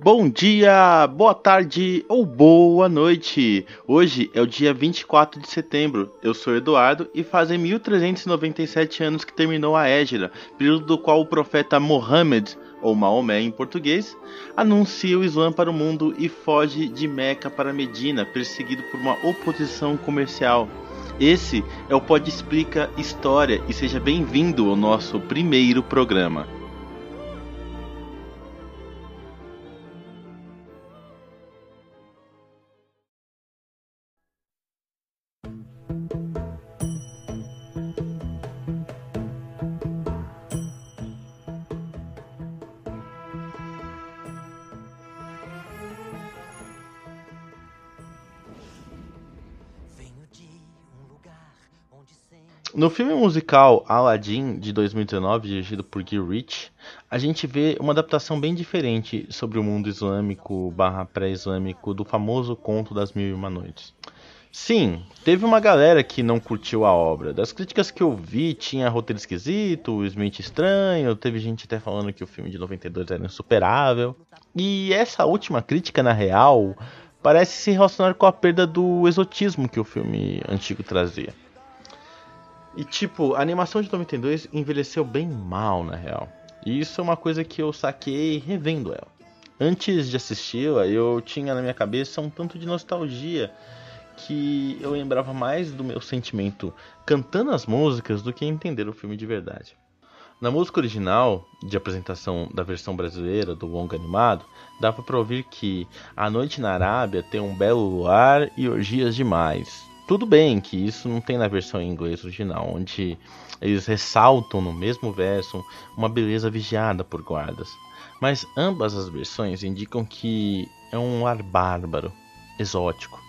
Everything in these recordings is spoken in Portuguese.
Bom dia, boa tarde ou boa noite. Hoje é o dia 24 de setembro. Eu sou Eduardo e fazem 1397 anos que terminou a Égira, período do qual o profeta Mohammed, ou Maomé em português, anuncia o Islã para o mundo e foge de Meca para Medina, perseguido por uma oposição comercial. Esse é o Pod Explica História e seja bem-vindo ao nosso primeiro programa. No filme musical Aladdin de 2019, dirigido por Guy Ritchie, a gente vê uma adaptação bem diferente sobre o mundo islâmico barra pré-islâmico do famoso conto das Mil e Uma Noites. Sim, teve uma galera que não curtiu a obra. Das críticas que eu vi, tinha roteiro esquisito, Smith estranho, teve gente até falando que o filme de 92 era insuperável. E essa última crítica, na real, parece se relacionar com a perda do exotismo que o filme antigo trazia. E tipo, a animação de 92 envelheceu bem mal, na real. E isso é uma coisa que eu saquei revendo ela. Antes de assisti-la, eu tinha na minha cabeça um tanto de nostalgia que eu lembrava mais do meu sentimento cantando as músicas do que entender o filme de verdade. Na música original, de apresentação da versão brasileira do longa animado, dava para ouvir que a noite na Arábia tem um belo luar e orgias demais. Tudo bem que isso não tem na versão em inglês original, onde eles ressaltam no mesmo verso uma beleza vigiada por guardas. Mas ambas as versões indicam que é um ar bárbaro, exótico,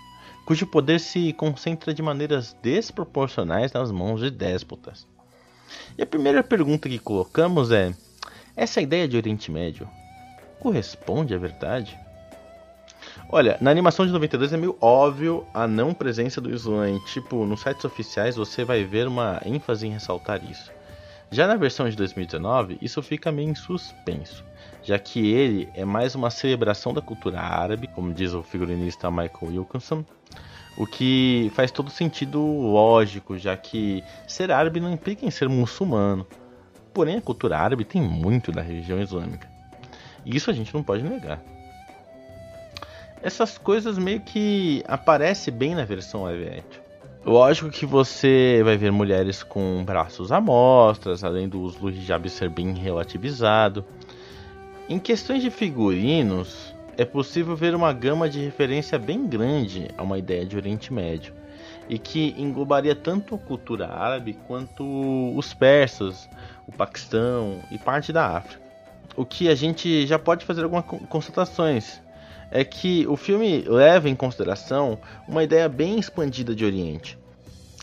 cujo poder se concentra de maneiras desproporcionais nas mãos de déspotas. E a primeira pergunta que colocamos é: essa ideia de Oriente Médio corresponde à verdade? Olha, na animação de 92 é meio óbvio a não presença do. E, tipo, nos sites oficiais você vai ver uma ênfase em ressaltar isso. Já na versão de 2019, isso fica meio em suspenso, já que ele é mais uma celebração da cultura árabe, como diz o figurinista Michael Wilkinson, o que faz todo sentido lógico, já que ser árabe não implica em ser muçulmano. Porém, a cultura árabe tem muito da religião islâmica. E isso a gente não pode negar essas coisas meio que aparecem bem na versão live action. Lógico que você vai ver mulheres com braços à além do uso do hijab ser bem relativizado. Em questões de figurinos, é possível ver uma gama de referência bem grande a uma ideia de Oriente Médio, e que englobaria tanto a cultura árabe quanto os persas, o Paquistão e parte da África. O que a gente já pode fazer algumas constatações, é que o filme leva em consideração uma ideia bem expandida de Oriente,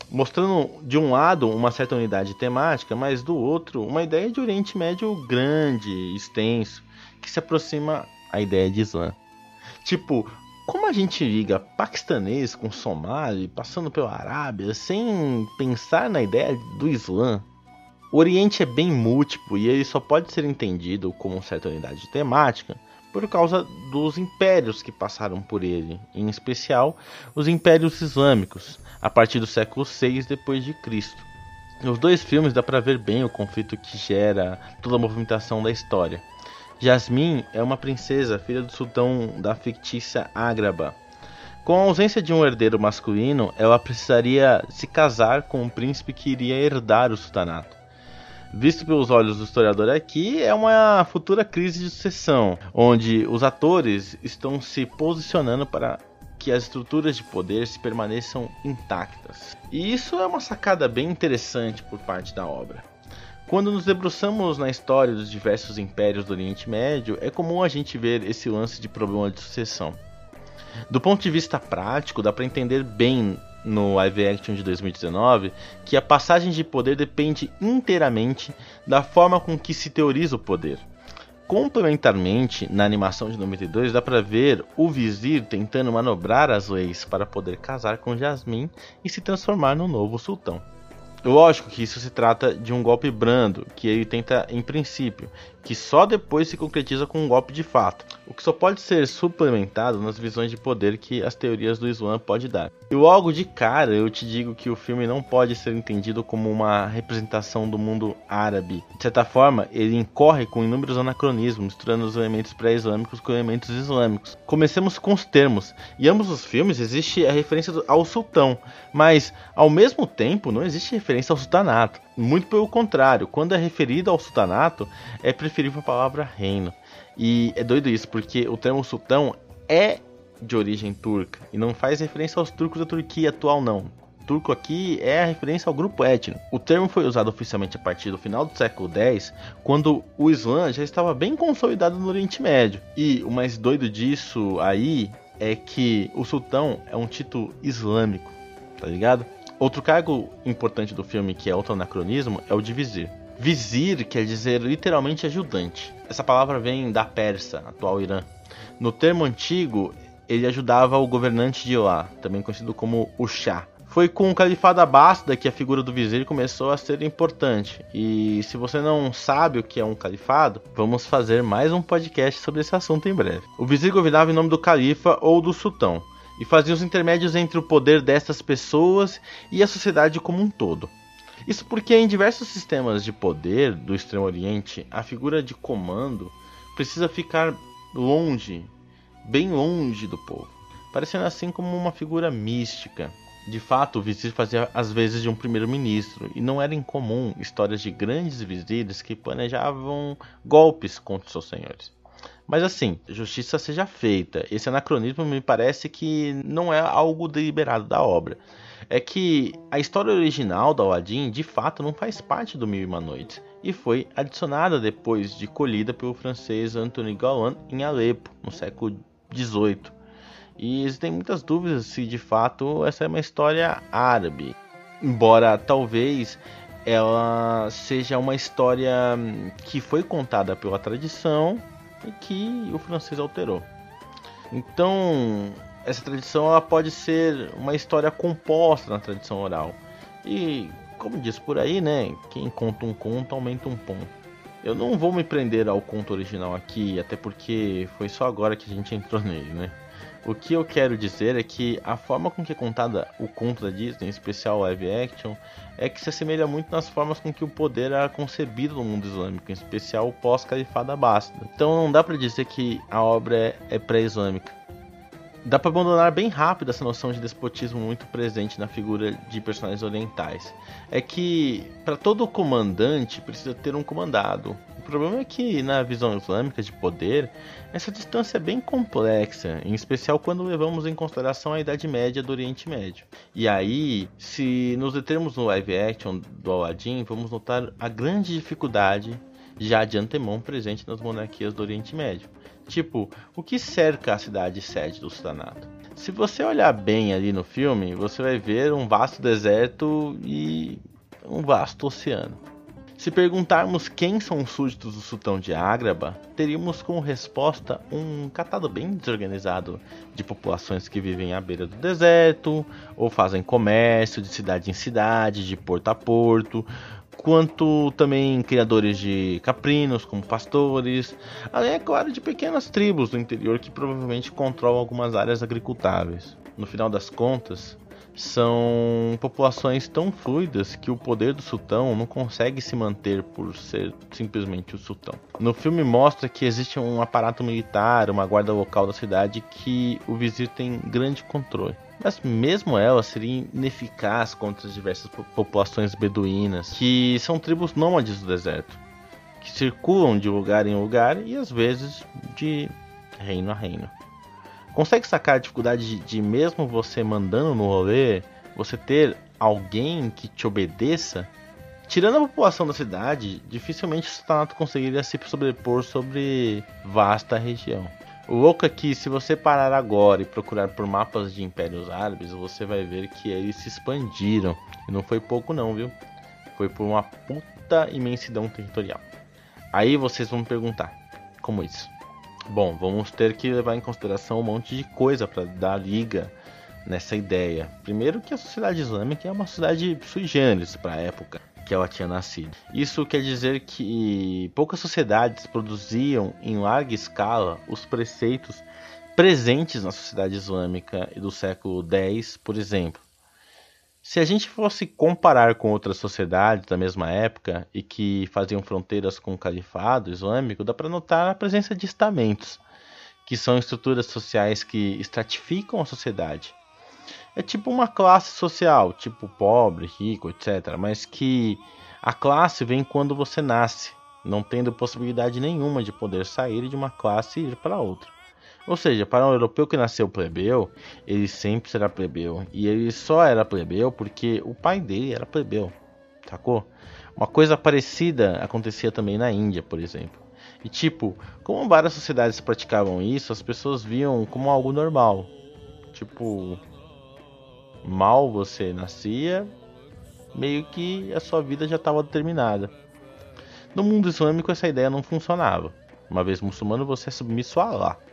mostrando de um lado uma certa unidade temática, mas do outro uma ideia de Oriente Médio grande, extenso, que se aproxima à ideia de Islã. Tipo, como a gente liga paquistanês com somali, passando pela Arábia, sem pensar na ideia do Islã? O Oriente é bem múltiplo e ele só pode ser entendido como certa unidade temática por causa dos impérios que passaram por ele, em especial os impérios islâmicos, a partir do século 6 depois de Cristo. Nos dois filmes dá para ver bem o conflito que gera toda a movimentação da história. Jasmine é uma princesa, filha do sultão da fictícia Ágraba. Com a ausência de um herdeiro masculino, ela precisaria se casar com um príncipe que iria herdar o sultanato visto pelos olhos do historiador aqui, é uma futura crise de sucessão, onde os atores estão se posicionando para que as estruturas de poder se permaneçam intactas. E isso é uma sacada bem interessante por parte da obra. Quando nos debruçamos na história dos diversos impérios do Oriente Médio, é comum a gente ver esse lance de problema de sucessão. Do ponto de vista prático, dá para entender bem no live action de 2019 que a passagem de poder depende inteiramente da forma com que se teoriza o poder. Complementarmente, na animação de 92 dá para ver o vizir tentando manobrar as leis para poder casar com Jasmine e se transformar no novo sultão. Lógico que isso se trata de um golpe brando, que ele tenta em princípio, que só depois se concretiza com um golpe de fato, o que só pode ser suplementado nas visões de poder que as teorias do Islã pode dar. E logo de cara eu te digo que o filme não pode ser entendido como uma representação do mundo árabe. De certa forma, ele incorre com inúmeros anacronismos, misturando os elementos pré-islâmicos com elementos islâmicos. Comecemos com os termos. Em ambos os filmes existe a referência ao sultão, mas ao mesmo tempo não existe referência ao sultanato. Muito pelo contrário, quando é referido ao sultanato, é preferível a palavra reino. E é doido isso, porque o termo sultão é de origem turca e não faz referência aos turcos da Turquia atual, não. Turco aqui é a referência ao grupo étnico. O termo foi usado oficialmente a partir do final do século X, quando o Islã já estava bem consolidado no Oriente Médio. E o mais doido disso aí é que o sultão é um título islâmico, tá ligado? Outro cargo importante do filme, que é outro anacronismo, é o de vizir. Vizir quer dizer literalmente ajudante. Essa palavra vem da Pérsia, atual Irã. No termo antigo, ele ajudava o governante de lá, também conhecido como o Shah. Foi com o califado Abássida que a figura do vizir começou a ser importante. E se você não sabe o que é um califado, vamos fazer mais um podcast sobre esse assunto em breve. O vizir governava em nome do califa ou do sultão e fazia os intermédios entre o poder dessas pessoas e a sociedade como um todo. Isso porque em diversos sistemas de poder do Extremo Oriente, a figura de comando precisa ficar longe, bem longe do povo, parecendo assim como uma figura mística. De fato, o vizir fazia as vezes de um primeiro-ministro, e não era incomum histórias de grandes vizires que planejavam golpes contra seus senhores. Mas assim, justiça seja feita. Esse anacronismo me parece que não é algo deliberado da obra. É que a história original do Aladdin de fato não faz parte do Mil e Uma Noites e foi adicionada depois de colhida pelo francês Anthony Galland em Alepo, no século XVIII. E existem muitas dúvidas se de fato essa é uma história árabe, embora talvez ela seja uma história que foi contada pela tradição e que o francês alterou. Então, essa tradição ela pode ser uma história composta na tradição oral. E, como diz por aí, né, quem conta um conto aumenta um ponto. Eu não vou me prender ao conto original aqui, até porque foi só agora que a gente entrou nele, né? O que eu quero dizer é que a forma com que é contada o conto da Disney, em especial live action, é que se assemelha muito nas formas com que o poder era concebido no mundo islâmico, em especial pós-califado Abássida. Então não dá para dizer que a obra é, é pré-islâmica. Dá para abandonar bem rápido essa noção de despotismo muito presente na figura de personagens orientais. É que para todo comandante precisa ter um comandado, problema é que na visão islâmica de poder, essa distância é bem complexa, em especial quando levamos em consideração a Idade Média do Oriente Médio. E aí, se nos determos no live action do Aladdin, vamos notar a grande dificuldade já de antemão presente nas monarquias do Oriente Médio. Tipo, o que cerca a cidade sede do sultanato? Se você olhar bem ali no filme, você vai ver um vasto deserto e um vasto oceano. Se perguntarmos quem são os súditos do sultão de Ágraba, teríamos como resposta um catado bem desorganizado de populações que vivem à beira do deserto, ou fazem comércio de cidade em cidade, de porto a porto, quanto também criadores de caprinos, como pastores, além, é claro, de pequenas tribos do interior que provavelmente controlam algumas áreas agricultáveis. No final das contas, são populações tão fluidas que o poder do sultão não consegue se manter por ser simplesmente o sultão. No filme mostra que existe um aparato militar, uma guarda local da cidade que o vizir tem grande controle. Mas mesmo ela seria ineficaz contra as diversas populações beduínas, que são tribos nômades do deserto, que circulam de lugar em lugar e às vezes de reino a reino. Consegue sacar a dificuldade de, de, mesmo você mandando no rolê, você ter alguém que te obedeça? Tirando a população da cidade, dificilmente o sultanato conseguiria se sobrepor sobre vasta região. O louco é que se você parar agora e procurar por mapas de impérios árabes, você vai ver que eles se expandiram. E não foi pouco não, viu? Foi por uma puta imensidão territorial. Aí vocês vão me perguntar, como isso? Bom, vamos ter que levar em consideração um monte de coisa para dar liga nessa ideia. Primeiro que a sociedade islâmica é uma sociedade sui generis para a época que ela tinha nascido. Isso quer dizer que poucas sociedades produziam em larga escala os preceitos presentes na sociedade islâmica do século X, por exemplo. Se a gente fosse comparar com outras sociedades da mesma época e que faziam fronteiras com o califado islâmico, dá para notar a presença de estamentos, que são estruturas sociais que estratificam a sociedade. É tipo uma classe social, tipo pobre, rico, etc. Mas que a classe vem quando você nasce, não tendo possibilidade nenhuma de poder sair de uma classe e ir para outra. Ou seja, para um europeu que nasceu plebeu, ele sempre será plebeu. E ele só era plebeu porque o pai dele era plebeu. Sacou? Uma coisa parecida acontecia também na Índia, por exemplo. E tipo, como várias sociedades praticavam isso, as pessoas viam como algo normal. Tipo, mal você nascia, meio que a sua vida já estava determinada. No mundo islâmico essa ideia não funcionava. Uma vez muçulmano, você é submisso a Allah.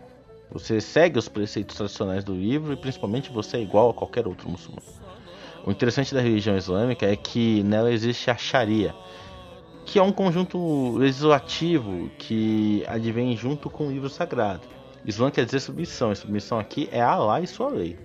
Você segue os preceitos tradicionais do livro e principalmente você é igual a qualquer outro muçulmano. O interessante da religião islâmica é que nela existe a Sharia, que é um conjunto legislativo que advém junto com o livro sagrado. Islã quer dizer submissão, e submissão aqui é a Allah e sua lei.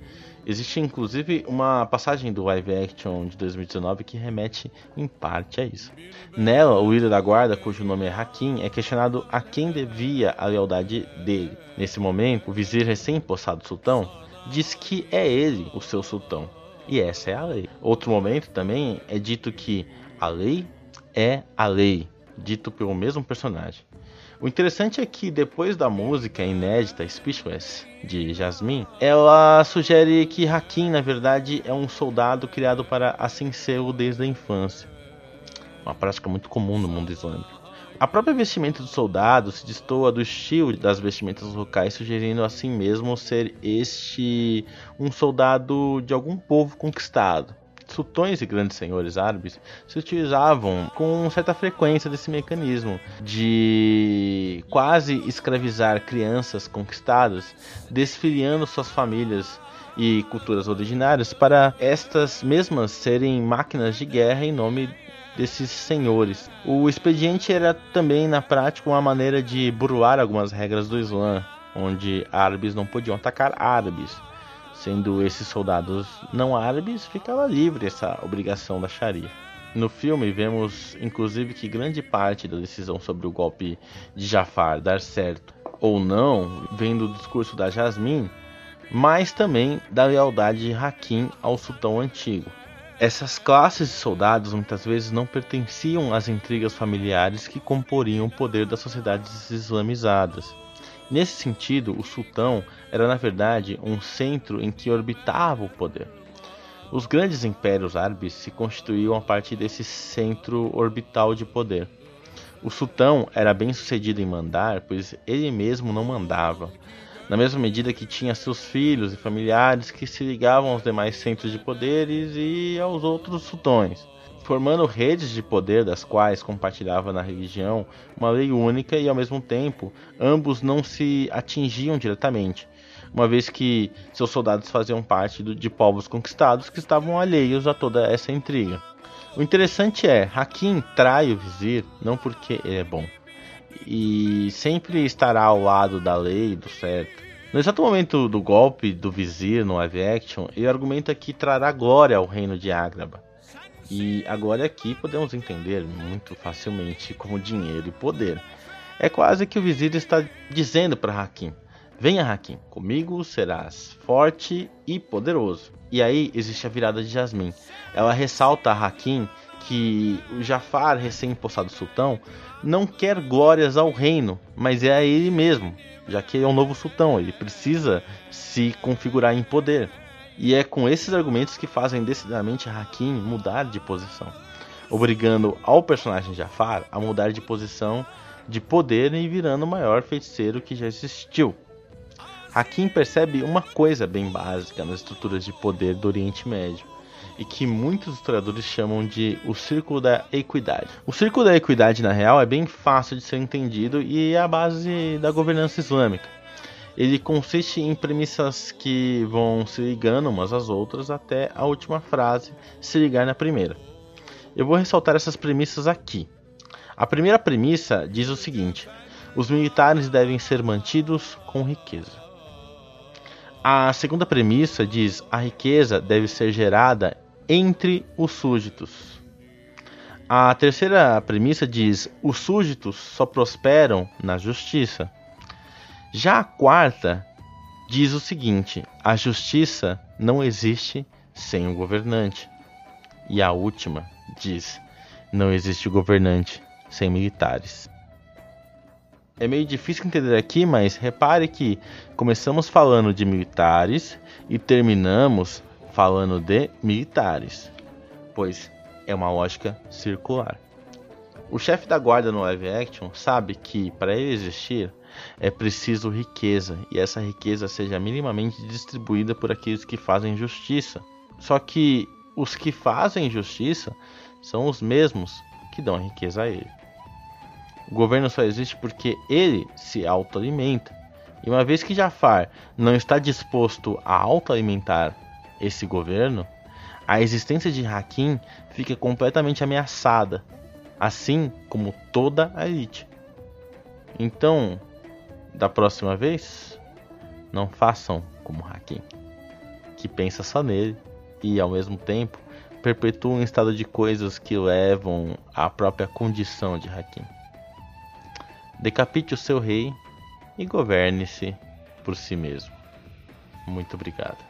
Existe inclusive uma passagem do live action de 2019 que remete em parte a isso. Nela, o líder da guarda, cujo nome é Hakim, é questionado a quem devia a lealdade dele. Nesse momento, o vizir recém-possado sultão diz que é ele o seu sultão. E essa é a lei. Outro momento também é dito que a lei é a lei, dito pelo mesmo personagem. O interessante é que depois da música inédita Speechless de Jasmine, ela sugere que Hakim, na verdade, é um soldado criado para assim ser desde a infância. Uma prática muito comum no mundo islâmico. A própria vestimenta do soldado se destoa do estilo das vestimentas locais, sugerindo assim mesmo ser este um soldado de algum povo conquistado sultões e grandes senhores árabes se utilizavam com certa frequência desse mecanismo de quase escravizar crianças conquistadas, desfiliando suas famílias e culturas originárias para estas mesmas serem máquinas de guerra em nome desses senhores. O expediente era também na prática uma maneira de burlar algumas regras do Islã, onde árabes não podiam atacar árabes Sendo esses soldados não árabes, ficava livre essa obrigação da Sharia. No filme, vemos inclusive que grande parte da decisão sobre o golpe de Jafar dar certo ou não vem do discurso da Jasmine, mas também da lealdade de Hakim ao sultão antigo. Essas classes de soldados muitas vezes não pertenciam às intrigas familiares que comporiam o poder das sociedades islamizadas. Nesse sentido, o sultão era na verdade um centro em que orbitava o poder. Os grandes impérios árabes se constituíam a partir desse centro orbital de poder. O sultão era bem sucedido em mandar, pois ele mesmo não mandava, na mesma medida que tinha seus filhos e familiares que se ligavam aos demais centros de poderes e aos outros sultões formando redes de poder das quais compartilhava na religião uma lei única e ao mesmo tempo ambos não se atingiam diretamente, uma vez que seus soldados faziam parte de povos conquistados que estavam alheios a toda essa intriga. O interessante é, Hakim trai o vizir não porque ele é bom, e sempre estará ao lado da lei e do certo. No exato momento do golpe do vizir no live action, ele argumenta que trará glória ao reino de Agraba. E agora aqui podemos entender muito facilmente como dinheiro e poder. É quase que o vizir está dizendo para Hakim: Venha, Hakim, comigo serás forte e poderoso. E aí existe a virada de Jasmine. Ela ressalta a Hakim que o Jafar, recém-impostado sultão, não quer glórias ao reino, mas é a ele mesmo, já que é um novo sultão, ele precisa se configurar em poder. E é com esses argumentos que fazem decididamente Hakim mudar de posição, obrigando ao personagem Jafar a mudar de posição de poder e virando o maior feiticeiro que já existiu. Hakim percebe uma coisa bem básica nas estruturas de poder do Oriente Médio e que muitos historiadores chamam de o círculo da equidade. O círculo da equidade, na real, é bem fácil de ser entendido e é a base da governança islâmica. Ele consiste em premissas que vão se ligando umas às outras até a última frase se ligar na primeira. Eu vou ressaltar essas premissas aqui. A primeira premissa diz o seguinte: os militares devem ser mantidos com riqueza. A segunda premissa diz: a riqueza deve ser gerada entre os súditos. A terceira premissa diz: os súditos só prosperam na justiça. Já a quarta diz o seguinte: a justiça não existe sem o governante. E a última diz: não existe governante sem militares. É meio difícil entender aqui, mas repare que começamos falando de militares e terminamos falando de militares, pois é uma lógica circular. O chefe da guarda no live action sabe que para ele existir é preciso riqueza e essa riqueza seja minimamente distribuída por aqueles que fazem justiça. Só que os que fazem justiça são os mesmos que dão a riqueza a ele. O governo só existe porque ele se autoalimenta. E uma vez que Jafar não está disposto a autoalimentar esse governo, a existência de Hakim fica completamente ameaçada, assim como toda a elite. Então, da próxima vez, não façam como Hakim, que pensa só nele e ao mesmo tempo perpetua um estado de coisas que levam à própria condição de Hakim. Decapite o seu rei e governe-se por si mesmo. Muito obrigado.